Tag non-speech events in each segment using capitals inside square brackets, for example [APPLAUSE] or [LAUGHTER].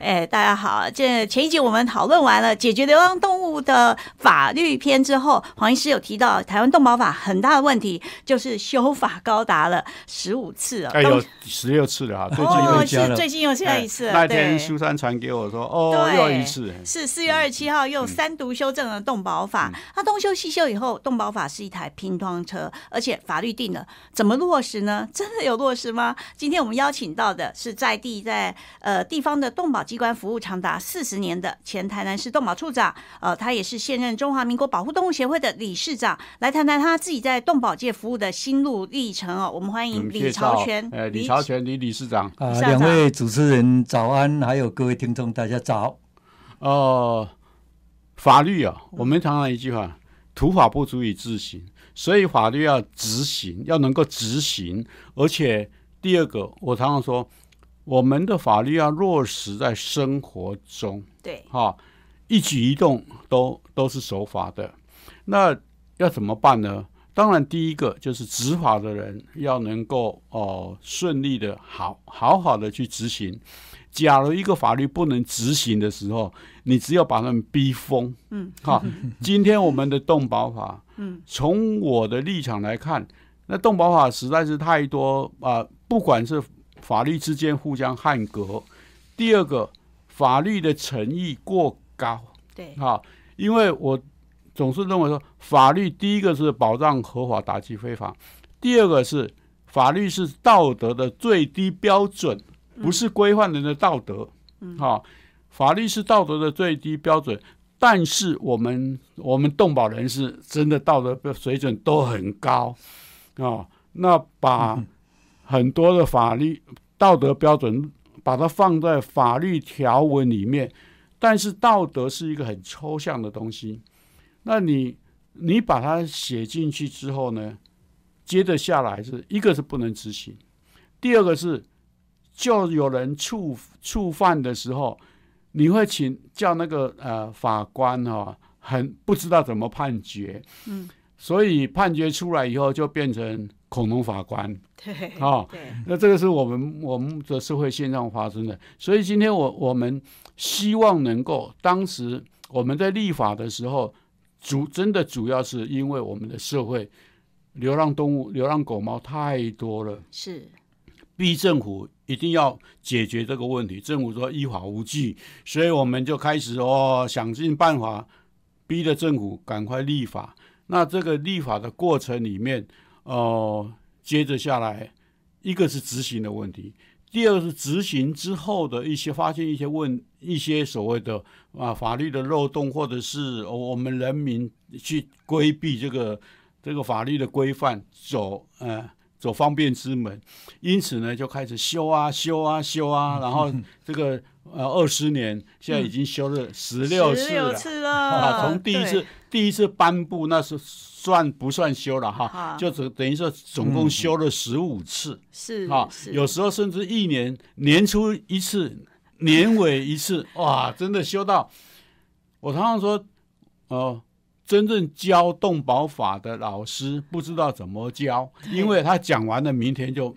哎，大家好！这前一集我们讨论完了解决流浪动物的法律篇之后，黄医师有提到台湾动保法很大的问题，就是修法高达了十五次哦，哎，有十六次了哈，最近又加了，最近又加一次。那天苏珊传给我说，哦，又一次，是四月二十七号又三读修正了动保法。那东修西修以后，动保法是一台拼装车，而且法律定了，怎么落实呢？真的有落实吗？今天我们邀请到的是在地在呃地方的动保。机关服务长达四十年的前台南市动保处长，呃，他也是现任中华民国保护动物协会的理事长，来谈谈他自己在动保界服务的心路历程哦。我们欢迎李朝全，呃，李朝全李理事长啊，两位主持人早安，还有各位听众大家早。呃，法律啊，我们常常一句话，土法不足以自行，所以法律要执行，要能够执行，而且第二个，我常常说。我们的法律要落实在生活中，对，哈，一举一动都都是守法的。那要怎么办呢？当然，第一个就是执法的人要能够哦顺利的好好好的去执行。假如一个法律不能执行的时候，你只有把他们逼疯。嗯，好，今天我们的动保法，嗯，从我的立场来看，那动保法实在是太多啊，不管是。法律之间互相汉隔，第二个法律的诚意过高，对，哈，因为我总是认为说，法律第一个是保障合法，打击非法；第二个是法律是道德的最低标准，不是规范人的道德，哈，法律是道德的最低标准，但是我们我们动保人士真的道德水准都很高，啊，那把。很多的法律道德标准，把它放在法律条文里面，但是道德是一个很抽象的东西。那你你把它写进去之后呢，接着下来是一个是不能执行，第二个是就有人触触犯的时候，你会请叫那个呃法官哈，很不知道怎么判决，嗯，所以判决出来以后就变成。恐龙法官，[LAUGHS] 对，啊，那这个是我们我们的社会现状发生的，所以今天我我们希望能够，当时我们在立法的时候，主真的主要是因为我们的社会流浪动物、流浪狗猫太多了，是逼政府一定要解决这个问题。政府说依法无据，所以我们就开始哦想尽办法逼着政府赶快立法。那这个立法的过程里面。哦，接着下来，一个是执行的问题，第二个是执行之后的一些发现一些问一些所谓的啊法律的漏洞，或者是我们人民去规避这个这个法律的规范，走呃走方便之门，因此呢就开始修啊修啊修啊，[LAUGHS] 然后这个呃二十年现在已经修了十六次了。啊，从第一次第一次颁布那是。算不算修了哈？就等等于说，总共修了十五次，是啊，有时候甚至一年年初一次，年尾一次，哇，真的修到我常常说，哦，真正教动保法的老师不知道怎么教，因为他讲完了，明天就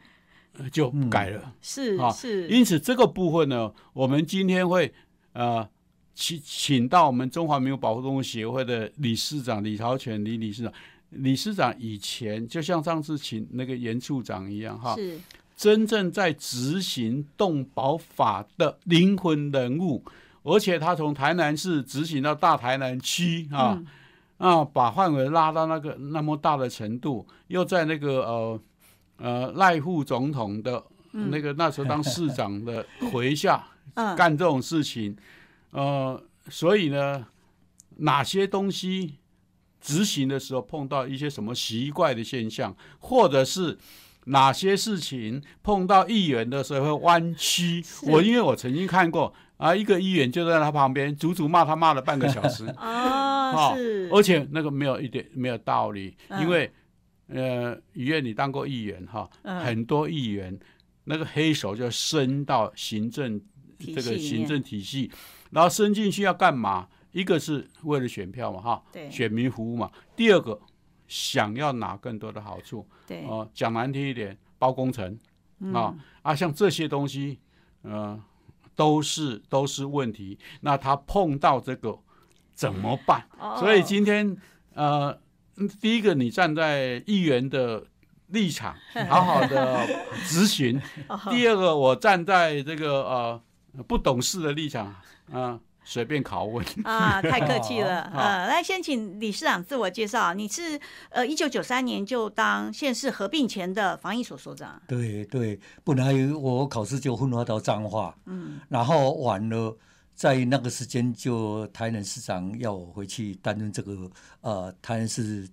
就改了，是啊，是。因此这个部分呢，我们今天会呃。请请到我们中华民国保护动物协会的理事长李朝全李理事长，理事长以前就像上次请那个严处长一样哈，是。真正在执行动保法的灵魂人物，而且他从台南市执行到大台南区啊啊，把范围拉到那个那么大的程度，又在那个呃呃赖副总统的那个那时候当市长的麾下 [LAUGHS] 干这种事情。呃，所以呢，哪些东西执行的时候碰到一些什么奇怪的现象，或者是哪些事情碰到议员的时候会弯曲？我因为我曾经看过啊，一个议员就在他旁边，足足骂他骂了半个小时。[LAUGHS] 啊，是，而且那个没有一点没有道理，因为呃，议员你当过议员哈，很多议员那个黑手就伸到行政体这个行政体系，然后伸进去要干嘛？一个是为了选票嘛，哈，对。选民服务嘛。第二个想要拿更多的好处，对，哦、讲难听一点，包工程嗯。啊、啊，像这些东西，呃，都是都是问题。那他碰到这个怎么办？哦所以今天呃，嗯第一个你站在议员的立场，[LAUGHS] 好好的咨询；[LAUGHS] 哦第二个，我站在这个呃不懂事的立场，啊、随便拷问。啊，太客气了。好呃，来先请理事长自我介绍。你是呃一九九三年就当县市合并前的防疫所所长。对对，本来我考试就分发到彰化，嗯，然后完了，在那个时间就台南市长要我回去担任这个呃台南市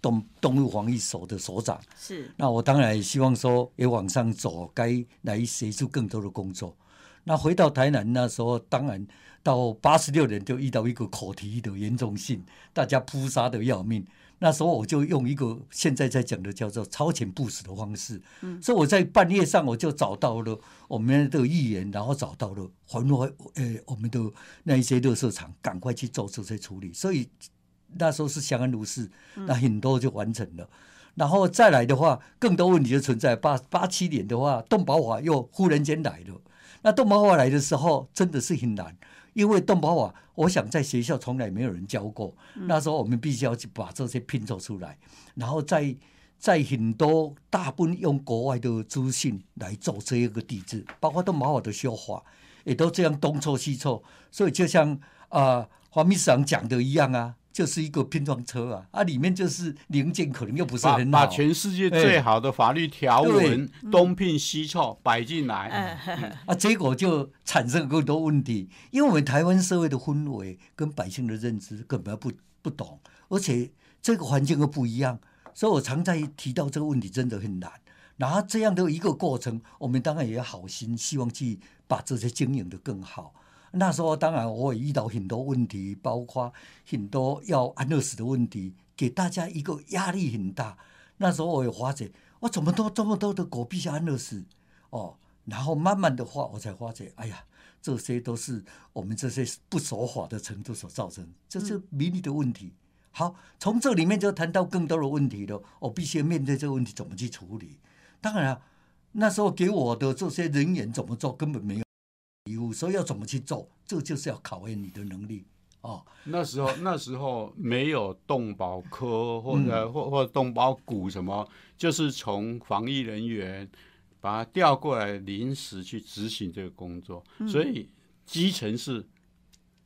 动动物防疫所的所长。是那我当然也希望说也往上走，该来协助更多的工作。那回到台南那时候，当然到八十六年就遇到一个口蹄的严重性，大家扑杀的要命。那时候我就用一个现在在讲的叫做超前部署的方式，嗯所以我在半夜上我就找到了我们的议员，然后找到了还回呃我们的那一些垃圾场，赶快去做这些处理。所以那时候是相安无事，那很多就完成了。然后再来的话，更多问题就存在。八八七年的话，动保法又忽然间来了。那动保法来的时候，真的是很难，因为动保法，我想在学校从来没有人教过。那时候我们必须要去把这些拼凑出来，然后在在很多大部分用国外的资讯来做这一个地质，包括动保法的修法，也都这样东凑西凑。所以就像啊黄秘书长讲的一样啊，就是一个拼装车啊，啊里面就是零件可能又不是很好。把全世界最好的法律条文嗯东拼西凑摆进来，啊，结果就产生更多问题，因为我们台湾社会的氛围跟百姓的认知根本不不懂，而且这个环境又不一样，所以我常在提到这个问题真的很难。然后这样的一个过程，我们当然也要好心，希望去把这些经营的更好。那时候当然我也遇到很多问题，包括很多要安乐死的问题，给大家一个压力很大。那时候我也发觉，我怎么都这么多的狗必须安乐死哦，然后慢慢的话，我才发觉，哎呀，这些都是我们这些不守法的程度所造成，这是民意的问题。好，从这里面就谈到更多的问题了，我必须面对这个问题怎么去处理。当然、那时候给我的这些人员怎么做根本没有义务，所以要怎么去做，这就是要考验你的能力哦。那时候 [LAUGHS] 那时候没有动保科或者、或或者动保股什么，就是从防疫人员把他调过来，临时去执行这个工作。所以基层是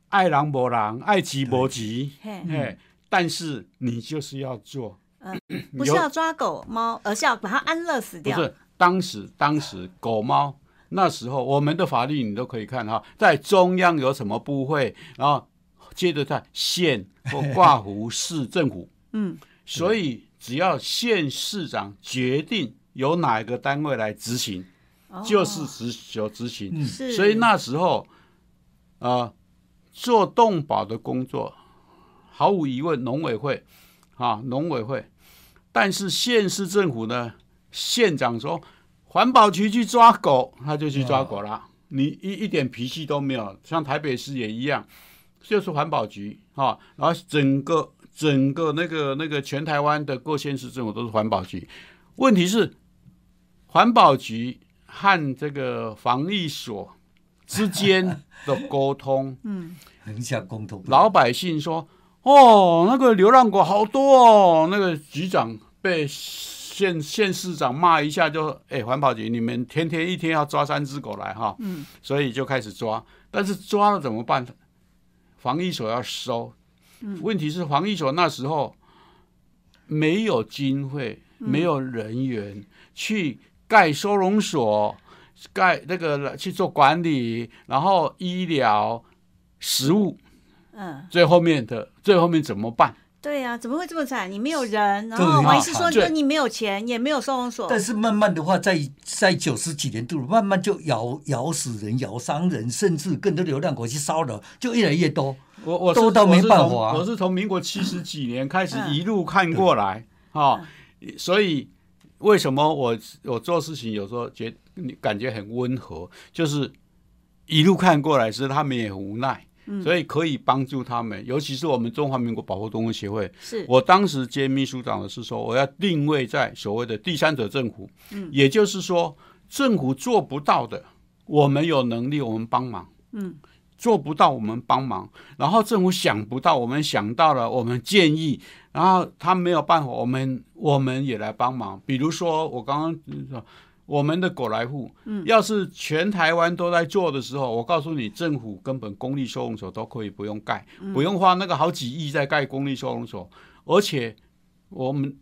爱狼博狼，爱急博急，嘿，哎，但是你就是要做，[CLEARS THROAT] 不是要抓狗猫，而是要把它安乐死掉。不是当时当时狗猫那时候我们的法律你都可以看哈，在中央有什么部会，然后接着在县或挂湖市政府，嗯，所以只要县市长决定由哪一个单位来执行，哦。就是执有执行。是，所以那时候，呃，做动保的工作，毫无疑问，农委会，啊，农委会，但是县市政府呢，县长说环保局去抓狗，他就去抓狗了，你一一点脾气都没有。像台北市也一样，就是环保局啊，然后整个整个那个那个全台湾的各县市政府都是环保局，问题是环保局和这个防疫所之间的沟通，[LAUGHS] 嗯，横向沟通，老百姓说：“哦，那个流浪狗好多哦。”那个局长被县县市长骂一下就，哎，环保局你们天天一天要抓三只狗来哈，嗯，所以就开始抓，但是抓了怎么办？防疫所要收，问题是防疫所那时候没有经费，没有人员去盖收容所，盖那个去做管理，然后医疗、食物。嗯，最后面的最后面怎么办？对呀、怎么会这么惨？你没有人，然后王医师说，你没有钱，也没有收容所，但是慢慢的话，在在九十几年度，慢慢就咬咬死人、咬伤人，甚至更多流浪狗去骚扰，就越来越多。我我是多到没办法我是从我是从民国七十几年开始嗯。一路看过来，哈、所以为什么我我做事情有时候觉你感觉很温和，就是一路看过来是他们也很无奈，所以可以帮助他们，尤其是我们中华民国保护动物协会。是。我当时接秘书长的是说，我要定位在所谓的第三者政府，嗯。也就是说政府做不到的，我们有能力，我们帮忙。嗯，做不到我们帮忙，然后政府想不到我们想到了，我们建议，然后他没有办法，我们我们也来帮忙。比如说我刚刚说我们的狗来户，嗯，要是全台湾都在做的时候，我告诉你，政府根本公立收容所都可以不用盖，不用花那个好几亿在盖公立收容所，而且我们。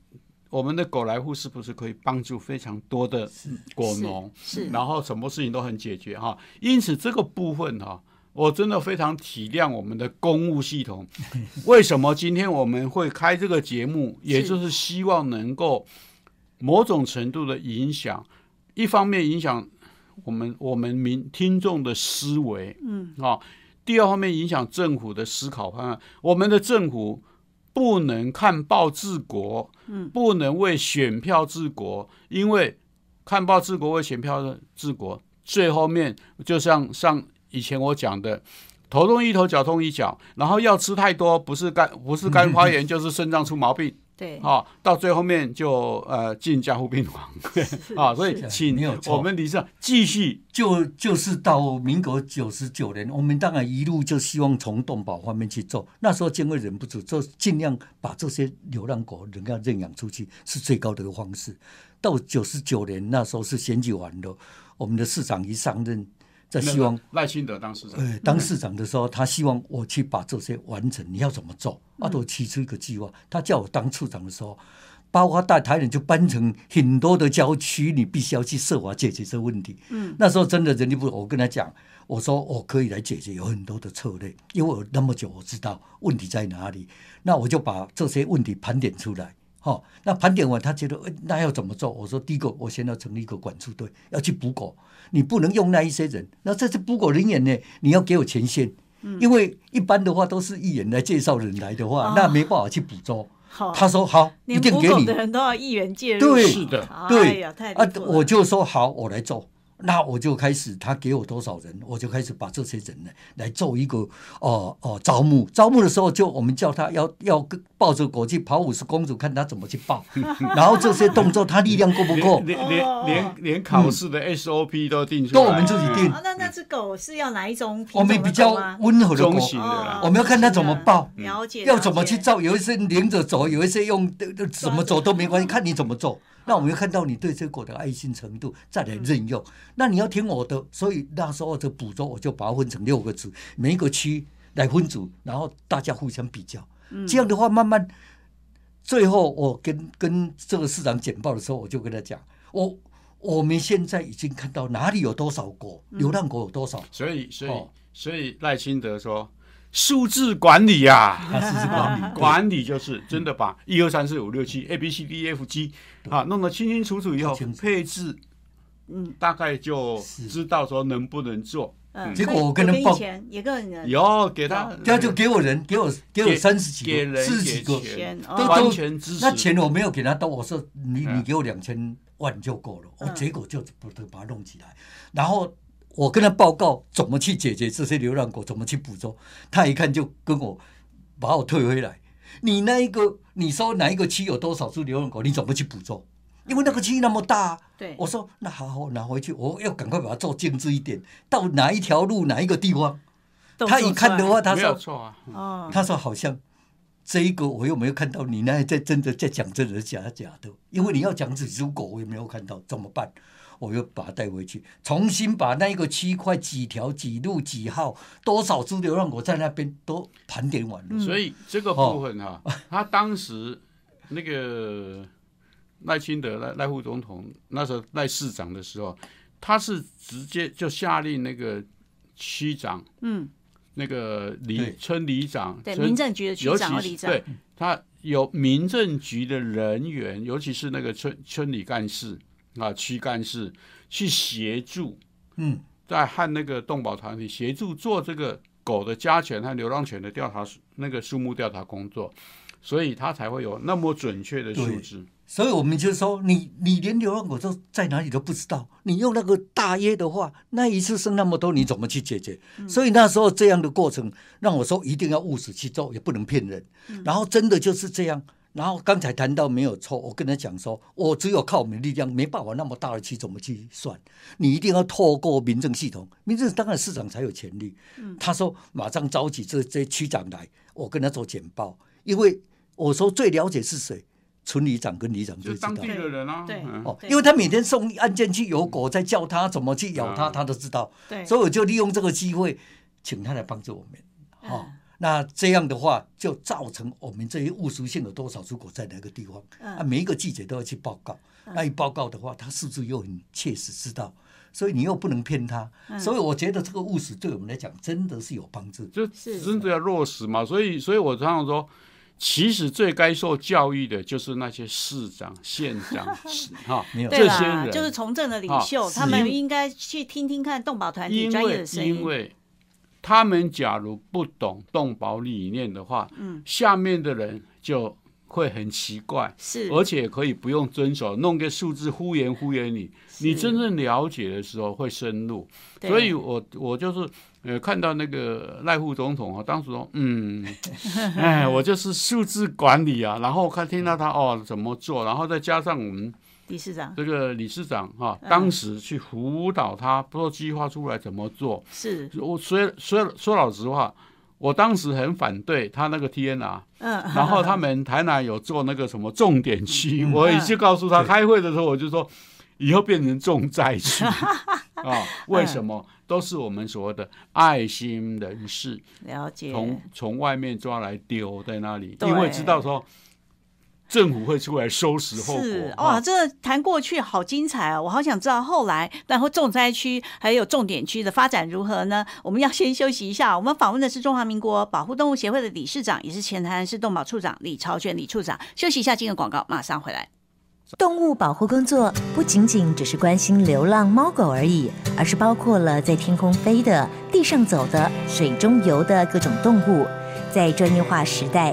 我们的狗来户是不是可以帮助非常多的果农？是然后什么事情都很解决哈。因此这个部分哈，我真的非常体谅我们的公务系统。[LAUGHS] 为什么今天我们会开这个节目，也就是希望能够某种程度的影响，一方面影响我们我们民听众的思维，嗯，啊，第二方面影响政府的思考方案。我们的政府不能看报治国，嗯，不能为选票治国，因为看报治国为选票治国，最后面就像像以前我讲的。头痛医头，脚痛医脚，然后药吃太多，不是肝不是肝发炎，[LAUGHS] 就是肾脏出毛病，对，啊，到最后面就呃进加护病房。[LAUGHS] 啊，所以是。请没有错。我们理事长继续。就就是到民国九十九年，我们当然一路就希望从动保方面去做。那时候监会忍不住，就尽量把这些流浪狗能够认养出去，是最高的一个方式。到九十九年那时候是选举完了，我们的市长一上任，在希望赖清德当市长，呃，当市长的时候，他希望我去把这些完成。你要怎么做？啊，都提出一个计划。他叫我当处长的时候，包括大台人就搬成很多的郊区，你必须要去设法解决这个问题。嗯，那时候真的人力部，我跟他讲，我说我可以来解决，有很多的策略，因为我那么久我知道问题在哪里，那我就把这些问题盘点出来。好、那盘点完，他觉得，呃那要怎么做？我说，第一个，我先要成立一个管束队，要去捕狗。你不能用那一些人，那这些捕狗人员呢，你要给我权限，因为一般的话都是议员来介绍人来的话，哦那没办法去捕捉。他说好，一定给你的。人都要议员介入，对是的哎对呀，太啊我就说好，我来做。那我就开始，他给我多少人，我就开始把这些人呢来做一个哦哦招募。招募的时候，就我们叫他要要抱着狗去跑五十公主，看他怎么去抱。[LAUGHS] 然后这些动作他力量够不够？连连哦连连连考试的 SOP 都定出来，都我们自己定啊那那只狗是要哪一种品我们比较温和的狗中，型的。我们要看他怎么抱。了解，要怎么去照？有一些连着走，有一些用怎么走都没关系，[LAUGHS] 看你怎么做。那我们要看到你对这个狗的爱心程度，再来任用。那你要听我的，所以那时候的捕捉，我就把它分成六个组，每一个区来分组，然后大家互相比较。这样的话，慢慢最后我跟跟这个市长简报的时候，我就跟他讲，我我们现在已经看到哪里有多少狗，流浪狗有多少，所以所以哦所以赖清德说数字管理呀、[LAUGHS] 数字管理。[LAUGHS] 管理就是真的把一二三四五六七 A B C D E F G 啊弄得清清楚楚以后配置，嗯大概就是。知道说能不能做，嗯，结果我跟他报前也跟人。以后给他他就给我人，给我给我三十几个、人四十几个。给，钱钱都哦，完全支持。那钱我没有给他多，我说你嗯。你给我两千万就够了，我嗯结果就不得把它弄起来，然后我跟他报告怎么去解决这些流浪狗，怎么去捕捉，他一看就跟我把我退回来，你那一个你说哪一个区有多少只流浪狗，你怎么去捕捉？因为那个区那么大、啊，对，我说那好好拿回去，我要赶快把它做精致一点，到哪一条路哪一个地方，他一看的话，他没有说错啊，哦，他说好像这一个我又没有看到，你那在真的在讲真的假的假的？因为你要讲几只狗，我也没有看到，怎么办？我又把它带回去，重新把那一个区块几条几路几号多少只流浪狗在那边都盘点完了。所以这个部分哈、他当时那个赖清德赖赖副总统那时候赖市长的时候，他是直接就下令那个区长，嗯，那个里村里长，对，民政局的局长和里长，对他有民政局的人员，尤其是那个村村里干事啊、区干事去协助，嗯，在和那个动保团体协助做这个狗的家犬和流浪犬的调查那个数目调查工作，所以他才会有那么准确的数字。所以我们就说，你你连流浪狗都在哪里都不知道，你用那个大约的话，那一次生那么多，你怎么去解决？所以那时候这样的过程，让我说一定要务实去做，也不能骗人。然后真的就是这样。然后刚才谈到没有错，我跟他讲说，我只有靠我们的力量，没办法那么大的去怎么去算？你一定要透过民政系统，民政当然市长才有权利。他说马上召集这这区长来，我跟他做简报，因为我说最了解是谁。村里长跟里长就知道，当地的人啊，对哦，因为他每天送案件去，有狗在叫他，怎么去咬他，他都知道。对，所以我就利用这个机会，请他来帮助我们。好，那这样的话，就造成我们这些务实性有多少只狗在哪个地方？啊，每一个季节都要去报告。那一报告的话，他是不是又很切实知道？所以你又不能骗他。所以我觉得这个务实对我们来讲真的是有帮助。就真的要落实嘛。所以，所以我常常说。其实最该受教育的就是那些市长、县长，[LAUGHS] 哈，这些人就是从政的领袖，他们应该去听听看动保团体专业的声音。因为他们假如不懂动保理念的话，嗯，下面的人就会很奇怪，是，而且可以不用遵守，弄个数字敷衍敷衍你。你真正了解的时候会深入。所以我我就是。呃，看到那个赖副总统啊，当时说，嗯，[LAUGHS] 哎，我就是数字管理啊，然后看听到他哦怎么做，然后再加上我们理事长。这个理事长哈，当时去辅导他，不说计划出来怎么做。是，我说说说老实话，我当时很反对他那个 TNR，，嗯，然后他们台南有做那个什么重点区，[LAUGHS] 我也去告诉他，开会的时候我就说，以后变成重灾区啊，[LAUGHS] 为什么？都是我们所谓的爱心人士，了解。从从外面抓来丢在那里，因为知道说政府会出来收拾后果。哇，这谈过去好精彩啊！我好想知道后来，然后重灾区还有重点区的发展如何呢？我们要先休息一下。我们访问的是中华民国保护动物协会的理事长，也是前台南市动保处长李朝全李处长。休息一下，进入广告，马上回来。动物保护工作不仅仅只是关心流浪猫狗而已，而是包括了在天空飞的、地上走的、水中游的各种动物。在专业化时代，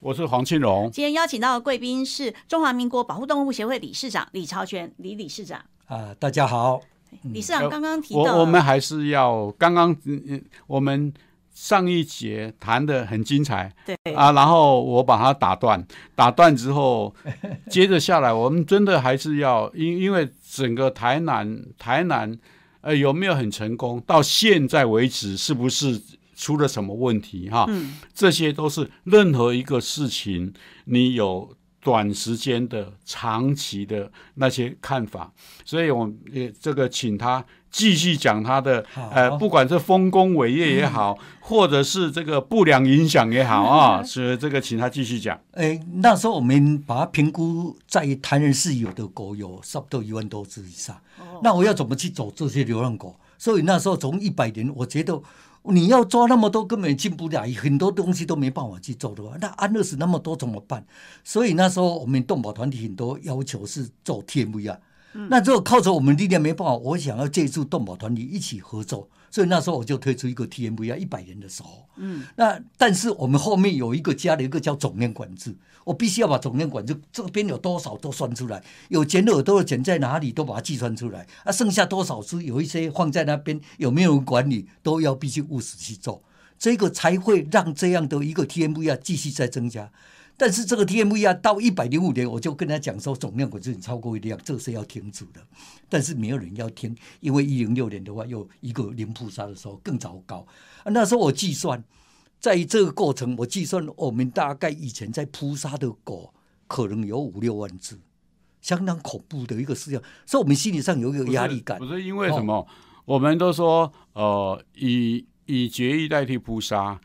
我是黄庆荣。今天邀请到的贵宾是中华民国保护动物协会理事长李朝全李理事长。啊，大家好。理事长刚刚提到，我我们还是要刚刚我们。上一节谈的很精彩，对啊，然后我把它打断，打断之后，[LAUGHS] 接着下来，我们真的还是要，因因为整个台南，台南，呃，有没有很成功？到现在为止，是不是出了什么问题？哈，嗯，这些都是任何一个事情，你有。短时间的、长期的那些看法，所以我也这个请他继续讲他的，呃，不管是丰功伟业也好，或者是这个不良影响也好 [LAUGHS] 啊，所以这个请他继续讲。哎，那时候我们把它评估在台南市有的狗有差不多一万多只以上，那我要怎么去走这些流浪狗？所以那时候从一百年，我觉得。你要抓那么多，根本进不了，很多东西都没办法去做的话，那安乐死那么多怎么办？所以那时候我们动保团体很多要求是做 TMV 啊，那如果靠着我们力量没办法，我想要借助动保团体一起合作。所以那时候我就推出一个 T M V 啊，一百人的时候，嗯，那但是我们后面有一个加了一个叫总量管制，我必须要把总量管制这边有多少都算出来，有捡耳朵的捡在哪里都把它计算出来，啊，剩下多少只有一些放在那边有没有人管理都要必须务实去做，这个才会让这样的一个 T M V 啊继续在增加。但是这个 TMV 啊，到一百零五年，我就跟他讲说，总量管制超过一量，这是要停止的。但是没有人要听，因为一零六年的话，又一个零扑杀的时候更糟糕。那时候我计算，在这个过程，我计算我们大概以前在扑杀的狗可能有五六万只，相当恐怖的一个事情，所以我们心理上有一个压力感。不是因为什么？我们都说，呃，以以绝育代替扑杀，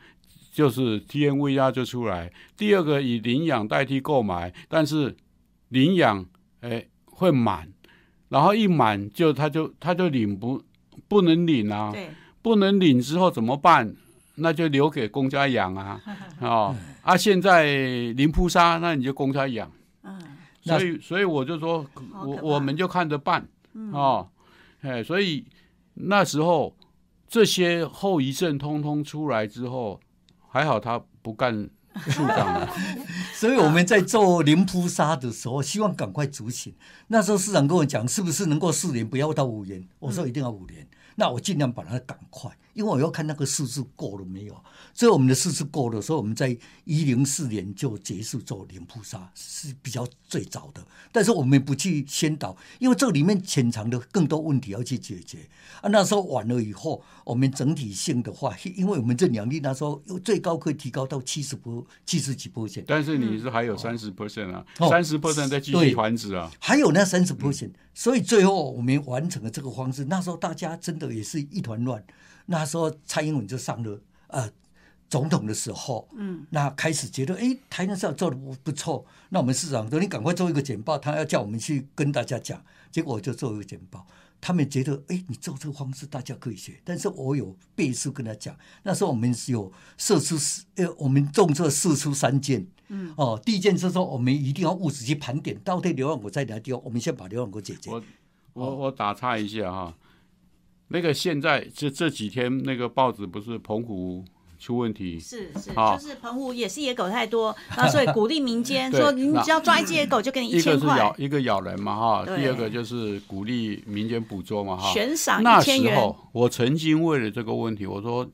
就是 T N V R 就出来。第二个以领养代替购买，但是领养哎会满，然后一满就他就他就领不不能领啊，对，不能领之后怎么办？那就留给公家养啊，[LAUGHS] 哦啊，现在零扑杀，那你就公家养。嗯，所以所以我就说，我我们就看着办哦，哎，所以那时候这些后遗症通通出来之后，还好他不干处长了，[LAUGHS] 所以我们在做林扑杀的时候，希望赶快执行。那时候市长跟我讲，是不是能够四年，不要到五年？我说一定要五年。那我尽量把它赶快，因为我要看那个数字够了没有。所以我们的数字够了，所以我们在一零四年就结束做零扑杀，是比较最早的。但是我们不去先导，因为这里面潜藏的更多问题要去解决啊。那时候晚了以后，我们整体性的话，因为我们这两例那时候最高可以提高到七十波、七十几波线。但是你是还有三十 percent 啊，哦三十 percent 在继续繁殖啊，还有那三十 percent，所以最后我们完成了这个方式。那时候大家真的也是一团乱。那时候蔡英文就上了呃总统的时候，嗯，那开始觉得哎，台南市长做的不不错，那我们市长说你赶快做一个简报，他要叫我们去跟大家讲，结果我就做一个简报。他们觉得，哎，你做这个方式大家可以学，但是我有倍数跟他讲。那时候我们有射出四，呃，我们动作射出三件，嗯，哦，第一件是说我们一定要务实去盘点到底流浪狗在哪地方，我们先把流浪狗解决。我我我打岔一下哈，那个现在这这几天那个报纸不是澎湖出问题，是是，好。就是澎湖也是野狗太多，那所以鼓励民间 [LAUGHS] 对说，你只要抓一只野狗就给你一个千是咬，一个咬人嘛哈，第二个就是鼓励民间捕捉嘛哈。悬赏那一千元，时候我曾经为了这个问题，我说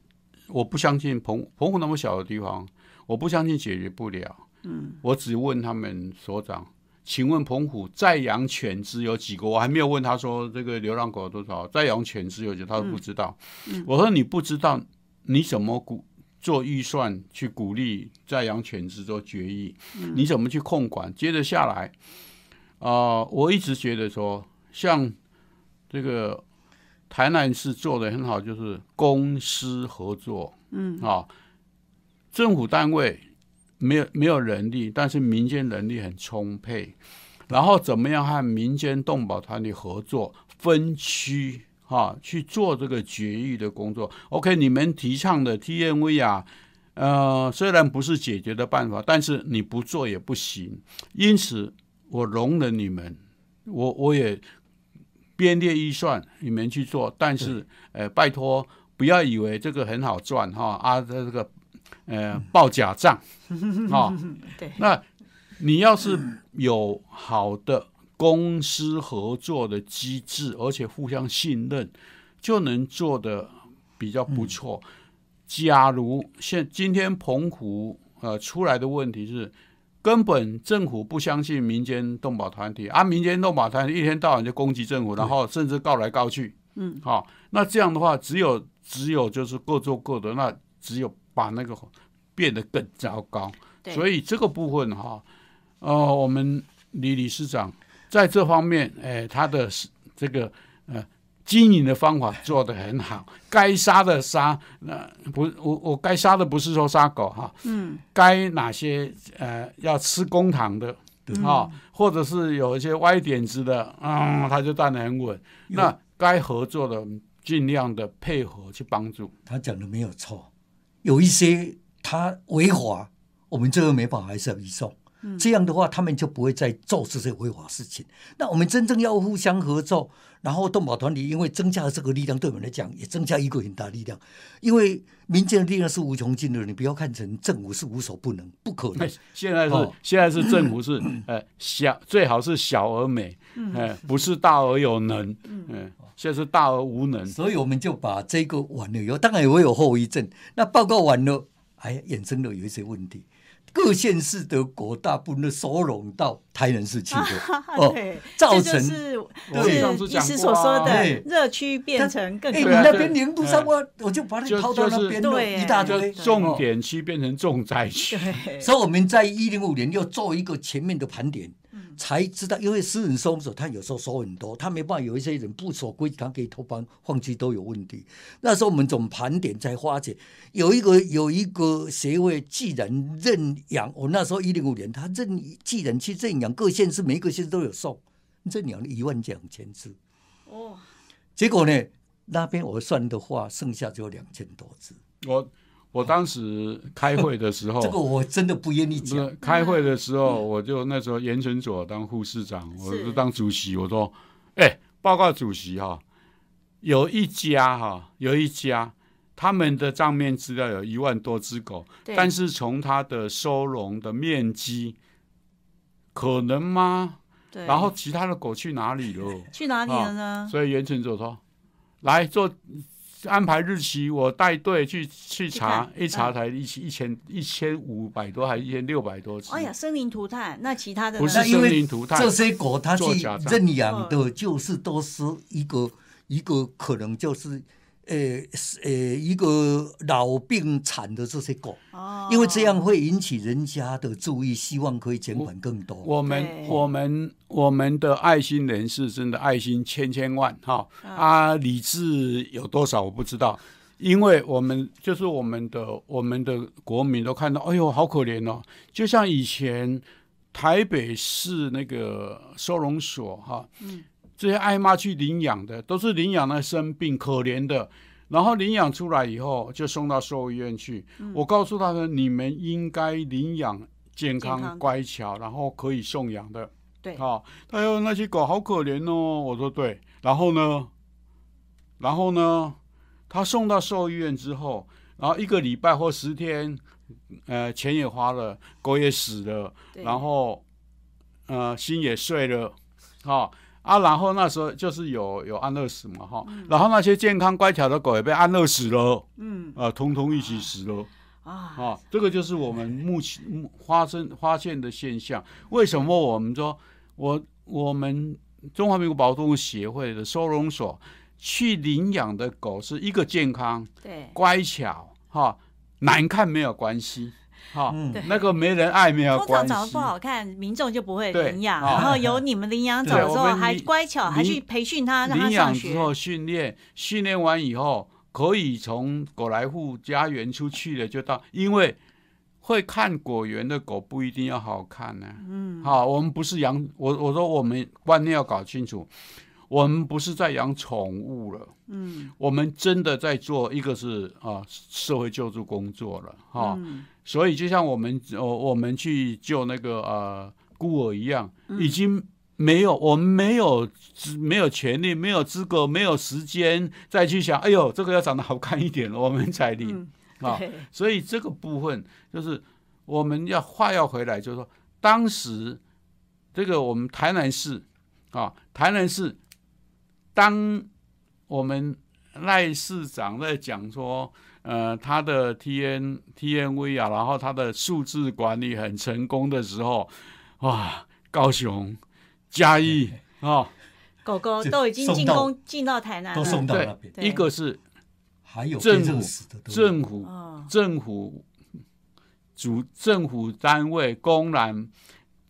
我不相信澎澎湖那么小的地方，我不相信解决不了。嗯，我只问他们所长，请问澎湖在养犬只有几个？我还没有问他说这个流浪狗有多少，在养犬只有几个，他说不知道。我说你不知道，你怎么鼓做预算去鼓励在养犬只做绝育？你怎么去控管？接着下来，啊、我一直觉得说，像这个台南市做的很好，就是公私合作。嗯啊，政府单位没有没有人力，但是民间人力很充沛。然后怎么样和民间动保团体合作，分区哈、去做这个绝育的工作？OK，你们提倡的 TNV 啊，呃，虽然不是解决的办法，但是你不做也不行。因此，我容忍你们，我我也编列预算，你们去做。但是，呃，拜托不要以为这个很好赚哈啊，这个呃报假账啊。[LAUGHS] 对，那你要是有好的公司合作的机制，而且互相信任，就能做的比较不错。假如现今天澎湖呃出来的问题是，根本政府不相信民间动保团体，啊，民间动保团体一天到晚就攻击政府，然后甚至告来告去，嗯，好、那这样的话，只有只有就是各做各的，那只有把那个变得更糟糕。对所以这个部分哈，呃，我们李理事长在这方面，哎，他的这个呃经营的方法做得很好，该杀的杀，那、不，我我该杀的不是说杀狗哈，嗯，该哪些呃要吃公堂的。啊、或者是有一些歪点子的，嗯，他就站得很稳。那该合作的，尽量的配合去帮助。他讲的没有错，有一些他违法，我们这个没办法还是要移送。这样的话，他们就不会再做这些违法事情。那我们真正要互相合作，然后动保团体因为增加了这个力量，对我们来讲也增加一个很大力量。因为民间的力量是无穷尽的，你不要看成政府是无所不能，不可能。[LAUGHS] 现在是、哦现在是政府是呃小最好是小而美，哎、[LAUGHS] 不是大而有能，嗯、现在是大而无能。所以我们就把这个完了以后，当然也会有后遗症。那报告完了还衍生了有一些问题。各县市的国大部分都收拢到台南市去的，[LAUGHS] 哦对，造这就成是对上次是医讲过啊师所说的对热区变成更哎，你那边零度上我我就把你就抛到那边了，对一大堆。重点区变成重灾区。所以我们在一零五年要做一个全面的盘点，才知道，因为私人收手，他有时候收很多，他没办法，有一些人不守规矩，他可以偷放放弃都有问题。那时候我们总盘点才发觉，有一个有一个协会既然认养，我那时候一零五年，他认既然去认养各县市，每一个县市都有送，认养了一万两千只，哦，结果呢，那边我算的话，剩下只有两千多只，我我当时开会的时候，[LAUGHS] 这个我真的不愿意开会的时候，我就那时候严成佐当护士长，我是就当主席，我说，哎、报告主席哈，有一家哈，有一家。他们的账面资料有一万多只狗，但是从它的收容的面积，可能吗？对，然后其他的狗去哪里了？[LAUGHS] 去哪里了呢？所以袁成佐说：“来做安排日期，我带队去去查看，一查才一一千一千五百多，还一千六百多只。哎呀，生灵涂炭，那其他的不是生灵涂炭这些狗它去认养的，就是都是一个一个可能就是。呃是呃，一个老病残的这些狗，哦，因为这样会引起人家的注意，希望可以减缓更多。我们对。我们我们的爱心人士真的爱心千千万哈。嗯啊，理智有多少我不知道，因为我们就是我们的我们的国民都看到，哎呦好可怜哦，就像以前台北市那个收容所哈，嗯这些爱妈去领养的都是领养那生病可怜的。然后领养出来以后，就送到兽医院去。我告诉他们，你们应该领养健康、乖巧，然后可以送养的。对好，他说那些狗好可怜哦。我说对，然后呢，然后呢，他送到兽医院之后，然后一个礼拜或十天，呃，钱也花了，狗也死了，然后呃，心也碎了，哈、啊，然后那时候就是有有安乐死嘛，哈、然后那些健康乖巧的狗也被安乐死了，嗯。啊、通通一起死了。啊，啊，这个就是我们目前目发生发现的现象。为什么我们说，我我们中华民国保护动物协会的收容所去领养的狗是一个健康、对，乖巧，哈，难看没有关系，哈，嗯那个没人爱没有通关系。常长得不。好看，民众就不会领养，啊然后由你们领养走对的时候还乖巧，还去培训他，让他领上学。养之后训练，训练完以后可以从狗来户家园出去了，就到，因为会看果园的狗不一定要好看呢、嗯，好，我们不是养我，我说我们观念要搞清楚，我们不是在养宠物了，嗯。我们真的在做一个是啊社会救助工作了哈、嗯。所以就像我们哦我们去救那个呃孤儿一样，嗯。已经没有我们没有资没有权利、没有资格、没有时间再去想，哎呦这个要长得好看一点，[LAUGHS] 我们才领。嗯，啊，所以这个部分就是我们要话要回来，就是说当时这个我们台南市啊，台南市当我们赖市长在讲说，呃，他的 T N T N V 啊，然后他的数字管理很成功的时候，哇，高雄、嘉义啊，狗狗都已经进攻进到台南都，送到那边，对一个是还有政府政府哦，政府主政府单位公然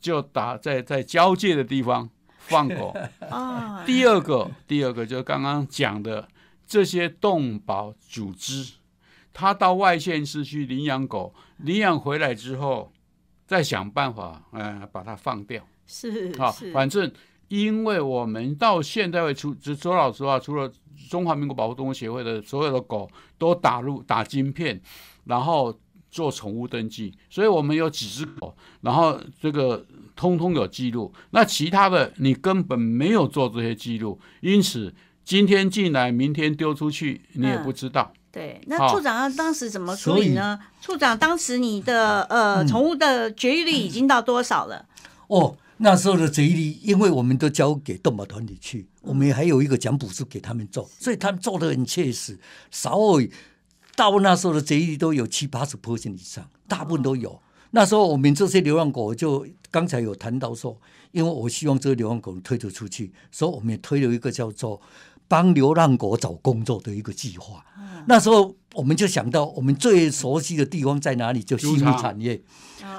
就打在在交界的地方放狗。[LAUGHS] 啊，第二个，第二个就是刚刚讲的这些动保组织，他到外县市去领养狗，领养回来之后，再想办法，呃，把它放掉。是好，是，反正因为我们到现在为止，只说老实话，除了中华民国保护动物协会的所有的狗都打入打晶片，然后做宠物登记，所以我们有几只狗，然后这个通通有记录。那其他的你根本没有做这些记录，因此今天进来，明天丢出去，你也嗯不知道。对，那处长要当时怎么处理呢？处长当时你的呃嗯宠物的绝育率已经到多少了？哦，那时候的绝育率，因为我们都交给动保团体去，我们还有一个奖补助给他们做，所以他们做的很切实。稍微到那时候的绝育率都有七八十 percent 以上，大部分都有。那时候我们这些流浪狗就刚才有谈到说，因为我希望这个流浪狗推得出去，所以我们也推了一个叫做帮流浪狗找工作的一个计划。那时候我们就想到，我们最熟悉的地方在哪里？就畜牧产业。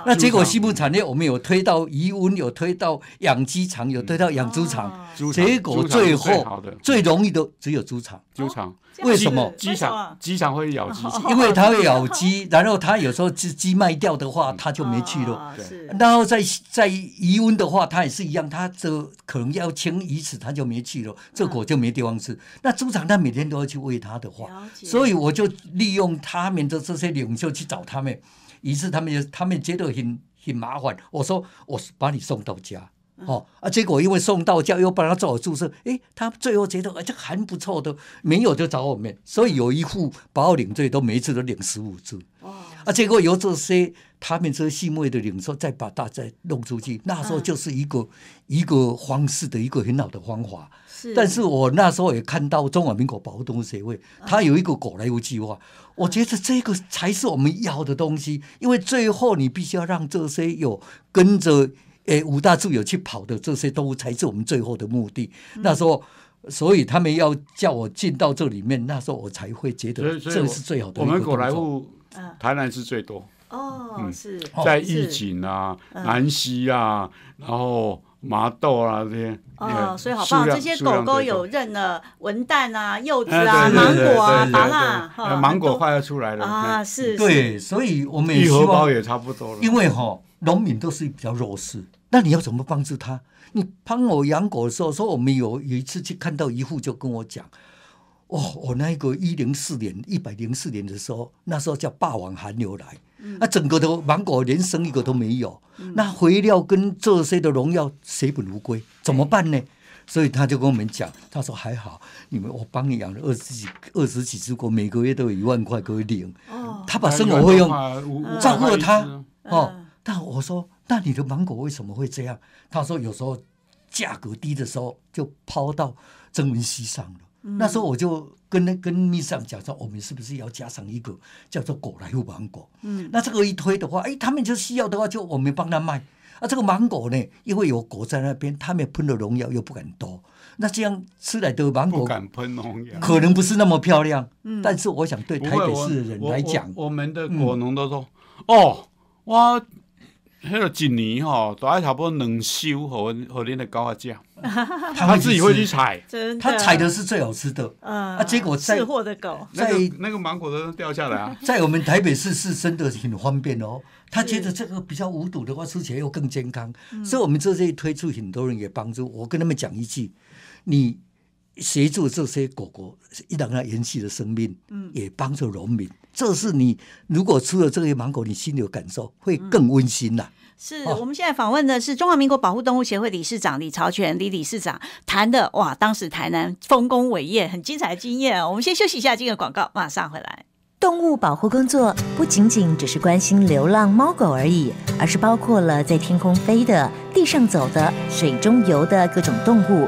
那结果畜牧产业我们有推到渔温，有推到养鸡场，有推到养猪场，结果最后最容易的只有猪场。猪场。为什么？鸡场鸡场会咬鸡，因为它会咬鸡，然后它有时候鸡鸡卖掉的话，[LAUGHS] 它就没去了。是，然后在在渔温的话，它也是一样，它这可能要清鱼池，它就没去了，这狗就没地方吃。那猪场它每天都要去喂它的话，所以我就利用他们的这些领袖去找他们。于是他们就他们觉得很很麻烦，我说我把你送到家，哦啊，结果因为送到家又帮他做好注射，诶，他最后觉得哎这还不错的，没有就找我们，所以有一户把我领罪都每一次都领十五只，啊，结果由这些他们这些细妹的领袖再把大家弄出去，那时候就是一个一个方式的一个很好的方法。但是我那时候也看到中华民国保护动物协会，它有一个狗来物计划，我觉得这个才是我们要的东西，因为最后你必须要让这些有跟着诶五大自由去跑的这些动物，才是我们最后的目的。那时候，所以他们要叫我进到这里面，那时候我才会觉得这是最好的。我们狗来物，台南是最多。哦，是。在义景啊、南溪啊，然后。麻豆啊这些哦，所以好棒！这些狗狗有认了文旦啊、柚子啊、芒果啊、芭乐，芒果快要出来了啊！是，对，所以我们也希望也差不多了。因为哈，农民都是比较弱势，那你要怎么帮助他？你帮我养狗的时候，说我们有有一次去看到一户就跟我讲，哦，我那个一零四年、一百零四年的时候，那时候叫霸王寒流来。那整个的芒果连生一个都没有，那肥料跟这些的农药血本无归，怎么办呢？所以他就跟我们讲，他说还好，你们我帮你养了二十几二十几只狗，每个月都有一万块可以领。哦，他把生活费用照顾了他哦。但我说，那你的芒果为什么会这样？他说有时候价格低的时候就抛到曾文溪上了。那时候我就跟那跟秘书长讲说，我们是不是要加上一个叫做果来有芒果？嗯，那这个一推的话，哎，他们就需要的话，就我们帮他卖。啊，这个芒果呢，因为有果在那边，他们喷了农药又不敢多，那这样吃来的芒果不敢喷农药，可能不是那么漂亮。嗯，但是我想对台北市的人来讲，我们的果农都说，哦，我。那个一年吼，都爱差不多两收和和恁的高啊价，[LAUGHS] 他自己会去采，他采的是最好吃的，啊，结果吃货的狗，在那个芒果都掉下来啊，在我们台北市是真的很方便哦。他觉得这个比较无毒的话，吃起来又更健康，所以我们这些推出很多人也帮助。我跟他们讲一句，你协助这些狗狗，一让它延续的生命，嗯，也帮助农民。这是你如果吃了这些芒果，你心里有感受，会更温馨呐。是我们现在访问的是中华民国保护动物协会理事长李朝全李理事长谈的哇，当时台南丰功伟业很精彩的经验。我们先休息一下，这个广告，马上回来。动物保护工作不仅仅只是关心流浪猫狗而已，而是包括了在天空飞的、地上走的、水中游的各种动物。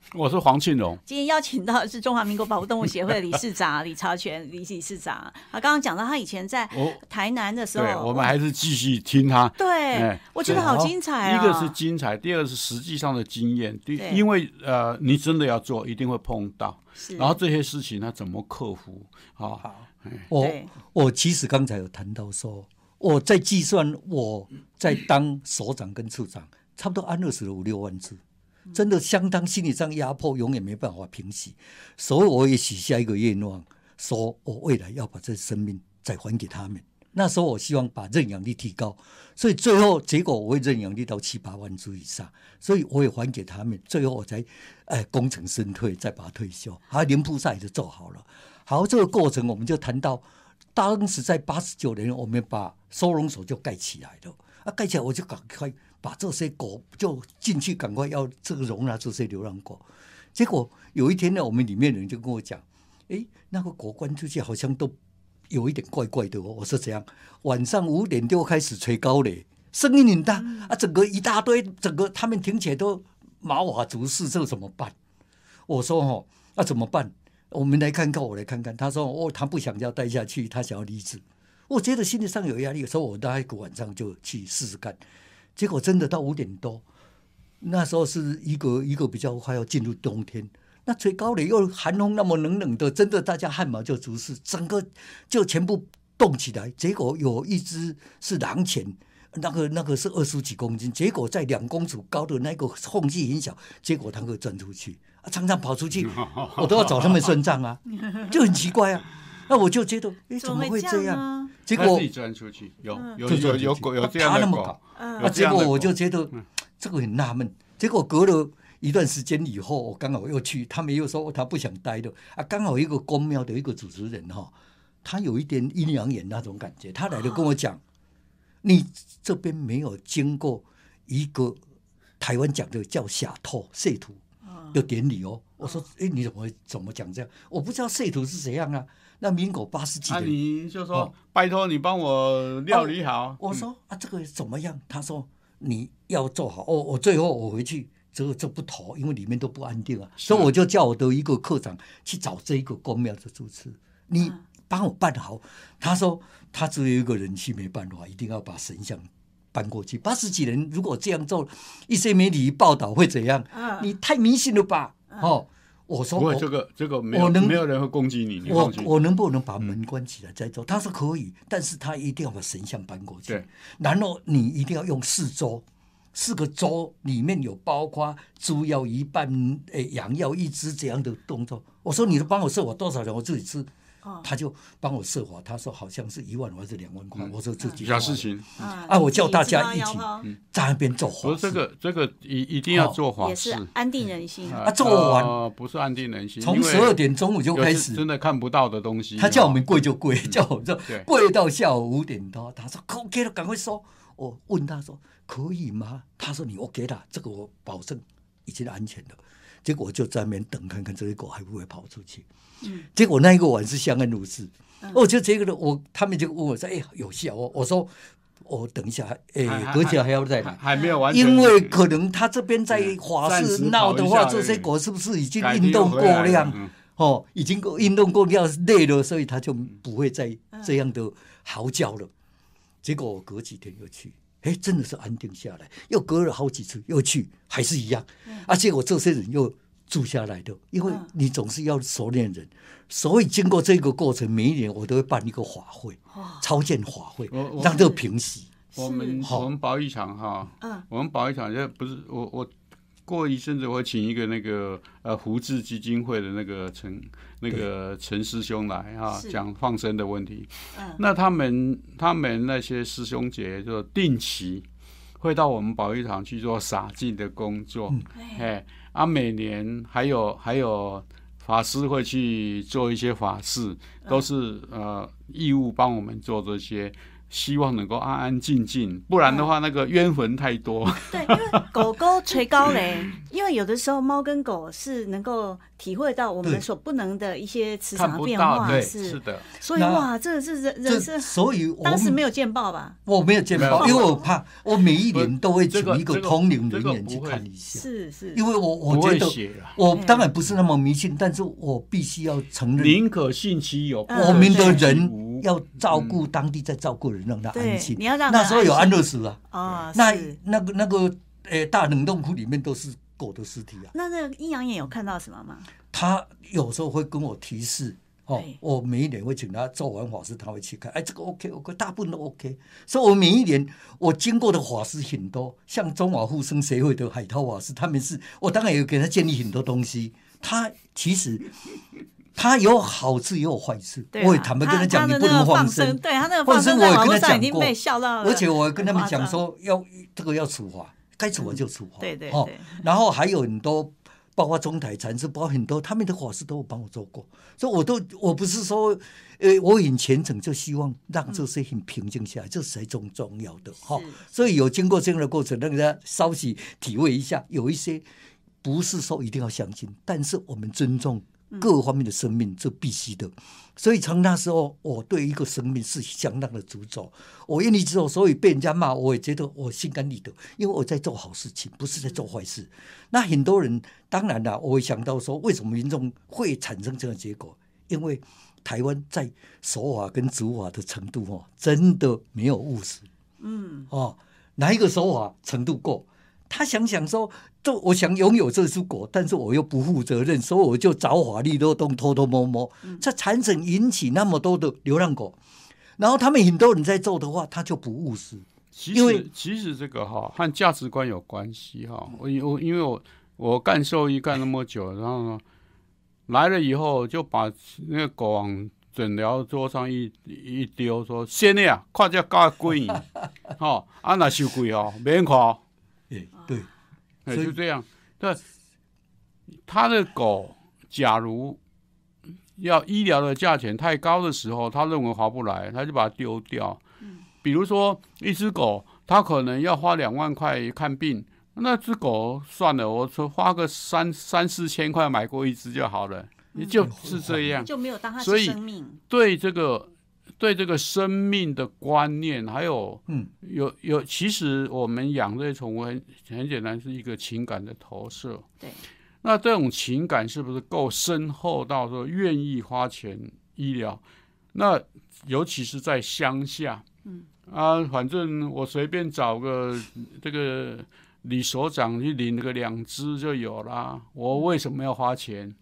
[LAUGHS] 我是黄庆荣，今天邀请到的是中华民国保护动物协会理事长 [LAUGHS] 李朝全李理事长。他刚刚讲到他以前在台南的时候，我们还是继续听他。对，我觉得好精彩啊！一个是精彩，第二个是实际上的经验。对，因为呃，你真的要做，一定会碰到。然后这些事情他怎么克服？好，我我其实刚才有谈到说，我在计算我在当所长跟处长，差不多安乐死了五六万次，真的相当心理上压迫，永远没办法平息。所以我也许下一个愿望，说我未来要把这生命再还给他们。那时候我希望把认养率提高，所以最后结果我会认养率到七八万株以上，所以我也还给他们。最后我才哎功成身退，再把它退休。还连菩萨也就做好了。好，这个过程我们就谈到，当时在八十九年，我们把收容所就盖起来了。啊，盖起来我就赶快把这些狗就进去，赶快要这个容纳这些流浪狗。结果有一天呢，我们里面的人就跟我讲，哎，那个狗关出去好像都。有一点怪怪的哦，我说怎样？晚上五点就开始吹高嘞，声音很大啊，整个一大堆，整个他们听起来都毛瓦足是，这怎么办？我说哦，那怎么办？我们来看看，我来看看。他说哦，他不想要待下去，他想要离职。我觉得心理上有压力，所以我那一个晚上就去试试看。结果真的到五点多，那时候是一个一个比较快要进入冬天。那吹高了又寒风那么冷冷的，真的大家汗毛就足是，整个就全部冻起来。结果有一只是狼犬，那个那个是二十几公斤，结果在两公尺高的那个缝隙很小，结果它会钻出去，常常跑出去，我都要找他们算账啊，就很奇怪啊。那我就觉得，哎，怎么会这样？结果自己钻出去，有有有有狗有这样的狗，啊，结果我就觉得这个很纳闷。结果隔了。一段时间以后，我刚好又去，他们又说他不想待了啊。刚好一个公庙的一个主持人哈，他有一点阴阳眼那种感觉，他来了跟我讲，你这边没有经过一个台湾讲的叫下透摄图的典礼哦。我说，哎，你怎么怎么讲这样？我不知道摄图是怎样啊。那民国八十几年，你就说拜托你帮我料理好。我说啊，这个怎么样？他说你要做好。哦，我最后我回去。这个这不妥，因为里面都不安定啊，所以我就叫我的一个科长去找这一个公庙的主持，你帮我办好。他说他只有一个人去，没办法，一定要把神像搬过去。八十几人如果这样做，一些媒体报道会怎样？你太迷信了吧？哦，我说我这个这个没有没有人会攻击你，我我能不能把门关起来再走？他说可以，但是他一定要把神像搬过去。然后你一定要用四周。四个周里面有包括猪要一半，诶，羊要一只这样的动作。我说你都帮我设我多少人，我自己吃。他就帮我设法，他说好像是一万还是两万块。我说自己小事情啊，我叫大家一起在那边做法事。这个这个一一定要做法事，安定人心啊。做完不是安定人心，从十二点中午就开始，真的看不到的东西。他叫我们跪就跪，叫我们就跪到下午五点多。他说 OK 了，赶快收。我问他说。可以吗？他说你 OK 的，这个我保证已经安全的。结果我就在那边等，看看这些狗还不会跑出去。嗯，结果那一个晚是相安无事。我就这个呢，我他们就问我说：“哎，有效？”我我说：“我等一下，哎，隔起来还要再来还没有完，因为可能他这边在华氏闹的话，这些狗是不是已经运动过量？哦，已经运动过量累了，所以他就不会再这样的嚎叫了。结果我隔几天又去。哎，真的是安定下来，又隔了好几次又去，还是一样。而且我这些人又住下来的，因为你总是要熟练人，所以经过这个过程，每一年我都会办一个法会，超荐法会，让这个平息。我们我们保育场哈，嗯，我们保育场就不是我我。过一阵子，我请一个那个呃胡志基金会的那个陈那个陈师兄来哈，讲放生的问题。那他们他们那些师兄姐就定期会到我们保育场去做洒净的工作。哎，啊，每年还有还有法师会去做一些法事，都是呃义务帮我们做这些。希望能够安安静静，不然的话，那个冤魂太多。[LAUGHS] 对，因为狗狗垂高嘞，[LAUGHS] 因为有的时候猫跟狗是能够体会到我们所不能的一些磁场的变化，是是的。所以哇，这个是人人是，所以当时没有见报吧？我没有见报，因为我怕我每一年都会请一个通灵人员去看一下。是是，因为我我觉得我当然不是那么迷信，但是我必须要承认，宁可信其有，我们的人。要照顾当地，在照顾人，让他安心。你要让那时候有安乐死啊。啊，那那个那个，诶，大冷冻库里面都是狗的尸体啊。那那个阴阳眼有看到什么吗？他有时候会跟我提示，哦，我每一年会请他做完法事，他会去看，哎，这个 OK OK，大部分都 OK。所以我每一年我经过的法师很多，像中华护生协会的海涛法师，他们是我当然有给他建立很多东西。他其实他有好事也有坏事，对啊我也坦白跟他讲，你不能放生，对他那个放放生我也跟网络上已经他讲过被笑到了，而且我跟他们讲说，要这个要处罚，该处罚就处罚。对对哦对然后还有很多，包括中台禅师，包括很多他们的法师都有帮我做过，所以我都我不是说，呃，我很虔诚，就希望让这事情平静下来，这才重重要的所以有经过这样的过程，让大家稍许体会一下，有一些不是说一定要相信，但是我们尊重各方面的生命，这必须的。所以从那时候，我对一个生命是相当的执着，我愿意之后，所以被人家骂，我也觉得我心甘理得，因为我在做好事情，不是在做坏事。那很多人，当然了，我会想到说，为什么民众会产生这样的结果？因为台湾在守法跟执法的程度哦，真的没有务实。嗯，哦，哪一个守法程度够？他想想说，这我想拥有这只狗，但是我又不负责任，所以我就找法律漏洞，偷偷摸摸，这产生引起那么多的流浪狗，然后他们很多人在做的话，他就不务实。其实其实这个哈和价值观有关系哈。我我因为我我干兽医干那么久，然后呢来了以后就把那个狗往诊疗桌上一一丢，说先的呀，快点加贵你，哦，啊那收贵哦，免看。哦，哎，对，哎所以就这样。对，他的狗假如要医疗的价钱太高的时候，他认为划不来，他就把它丢掉。比如说一只狗，他可能要花两万块看病，那只狗算了，我说花个三三四千块买过一只就好了，也就是这样。就没有当它所以是生命，对这个对这个生命的观念，还有嗯，有有，其实我们养这些宠物很很简单，是一个情感的投射。对，那这种情感是不是够深厚到说愿意花钱医疗？那尤其是在乡下，嗯啊，反正我随便找个这个李所长去领个两只就有啦，我为什么要花钱？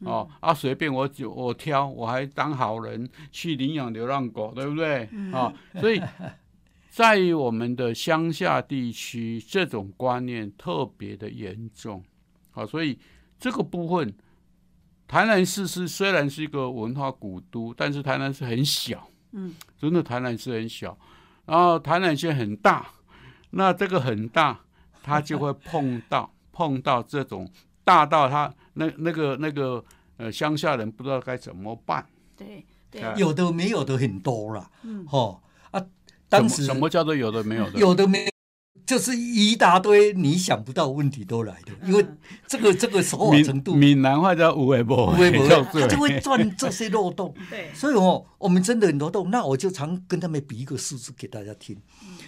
哦啊，随便我就我挑，我还当好人去领养流浪狗，对不对？啊，所以 [LAUGHS] 在于我们的乡下地区，这种观念特别的严重。好，所以这个部分，台南市是虽然是一个文化古都，但是台南市很小，嗯，真的台南市很小，然后台南县很大，那这个很大，它就会碰到碰到这种大到他那那个那个呃乡下人不知道该怎么办。对对啊有的没有的很多了，嗯哦啊，当时什么叫做有的没有的？有的没，就是一大堆你想不到问题都来的，因为嗯这个这个手法闽程度，闽南话叫无为不微博叫他就会钻这些漏洞。[LAUGHS] 对，所以哦，我们真的很多洞，那我就常跟他们比一个数字给大家听。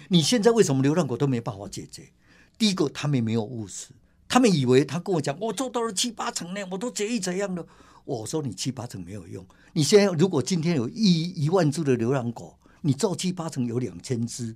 你现在为什么流浪狗都没办法解决？第一个，他们没有务实，他们以为他跟我讲，我做到了七八成呢，我都决议怎样了。我说你七八成没有用，你现在如果今天有一一万只的流浪狗，你做七八成有两千只，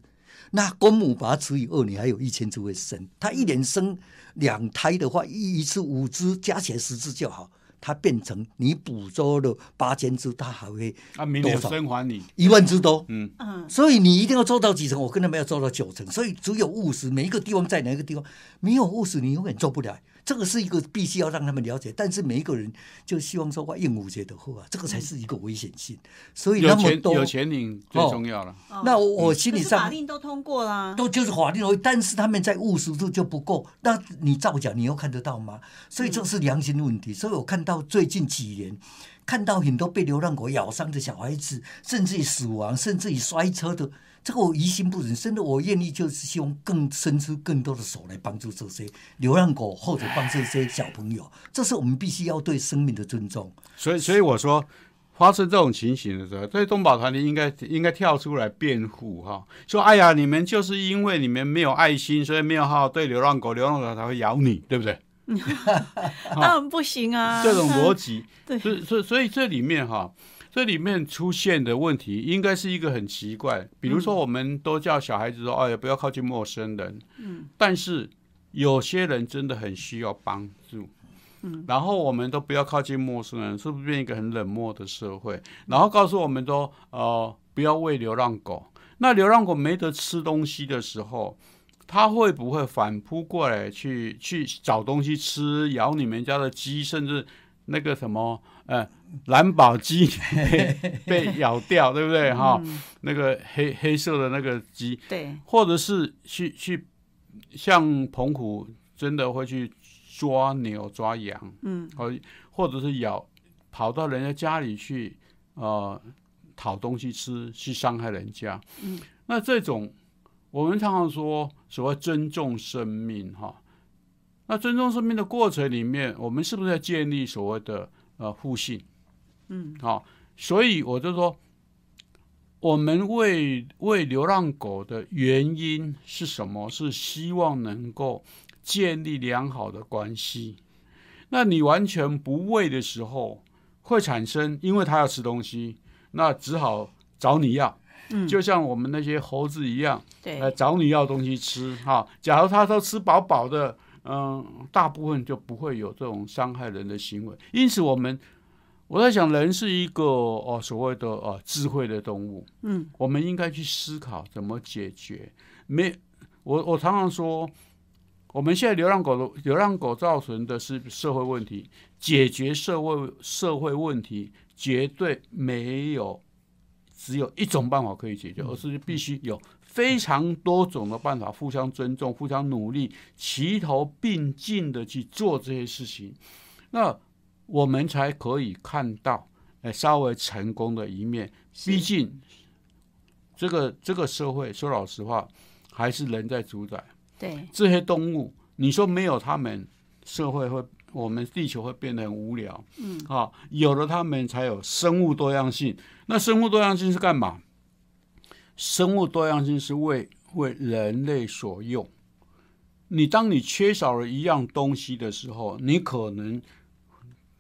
那公母把它除以二，你还有一千只会生。它一年生两胎的话，一一次五只，加起来十只就好。它变成你捕捉了八千只，它还会啊，明年多少生还你。一万只多。嗯，嗯，所以你一定要做到几成，我跟他们要做到九成。所以只有务实，每一个地方在哪一个地方，没有务实，你永远做不了。这个是一个必须要让他们了解，但是每一个人就希望说我应五节的话，这个才是一个危险性。所以有那么多，钱有钱领最重要了。哦那我我心理上法令都通过啦，都就是法律而已，但是他们在务实度就不够。那你造假，你又看得到吗？所以这是良心问题。所以我看到最近几年，看到很多被流浪狗咬伤的小孩子，甚至于死亡，甚至于摔车的，这个我于心不忍。真的，我愿意就是希望更伸出更多的手来帮助这些流浪狗，或者帮这些小朋友。这是我们必须要对生命的尊重。所以，所以我说，发生这种情形的时候，对东宝团体应该应该跳出来辩护哈，说哎呀，你们就是因为你们没有爱心，所以没有好好对流浪狗，流浪狗才会咬你，对不对？[LAUGHS] 当然不行啊，这种逻辑，[LAUGHS] 对所以所以所以这里面哈，这里面出现的问题应该是一个很奇怪，比如说我们都叫小孩子说，哎呀，不要靠近陌生人，嗯，但是有些人真的很需要帮助，嗯，然后我们都不要靠近陌生人，是不是变一个很冷漠的社会？然后告诉我们都呃不要喂流浪狗。那流浪狗没得吃东西的时候，它会不会反扑过来去去找东西吃，咬你们家的鸡，甚至那个什么呃蓝宝鸡被 [LAUGHS] 被咬掉，对不对？哈？那个黑黑色的那个鸡，对，或者是去去像澎湖真的会去抓牛抓羊，嗯，或或者是咬跑到人家家里去呃讨东西吃，去伤害人家，嗯，那这种我们常常说所谓尊重生命哈，那尊重生命的过程里面，我们是不是要建立所谓的呃互信？嗯，好、所以我就说，我们喂喂流浪狗的原因是什么？是希望能够建立良好的关系。那你完全不喂的时候，会产生，因为它要吃东西，那只好找你要。嗯就像我们那些猴子一样，对，呃，找你要东西吃哈。假如它都吃饱饱的，嗯、大部分就不会有这种伤害人的行为。因此，我们我在想，人是一个哦所谓的哦智慧的动物，嗯，我们应该去思考怎么解决。没，我我常常说，我们现在流浪狗的流浪狗造成的是社会问题，解决社会社会问题绝对没有只有一种办法可以解决，而是必须有非常多种的办法，互相尊重、互相努力，齐头并进的去做这些事情，那我们才可以看到，呃，稍微成功的一面。毕竟，这个这个社会说老实话，还是人在主宰。对，这些动物，你说没有他们，社会会，我们地球会变得很无聊。嗯，啊，有了它们，才有生物多样性。那生物多样性是干嘛？生物多样性是为为人类所用。你当你缺少了一样东西的时候，你可能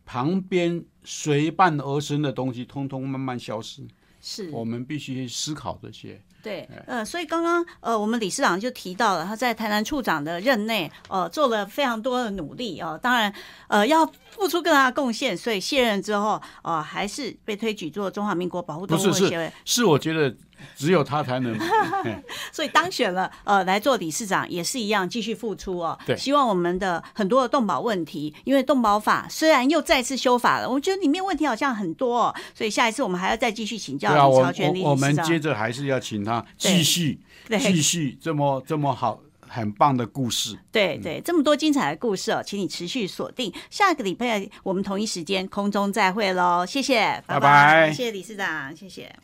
旁边随伴而生的东西，通通慢慢消失。是，我们必须去思考这些。对，呃，所以刚刚呃，我们理事长就提到了他在台南处长的任内，呃，做了非常多的努力哦、当然，呃，要付出更大的贡献，所以卸任之后，呃，还是被推举做中华民国保护动不是是物协会，是，我觉得 [LAUGHS] 只有他才能。[LAUGHS] 所以当选了，呃，来做理事长也是一样，继续付出哦。对希望我们的很多的动保问题，因为动保法虽然又再次修法了，我觉得里面问题好像很多、哦，所以下一次我们还要再继续请教李朝全理我我事长。们接着还是要请他对继续对继续这么这么好很棒的故事。对对，这么多精彩的故事哦，请你持续锁定下个礼拜我们同一时间空中再会喽，谢谢，拜拜谢谢理事长，谢谢。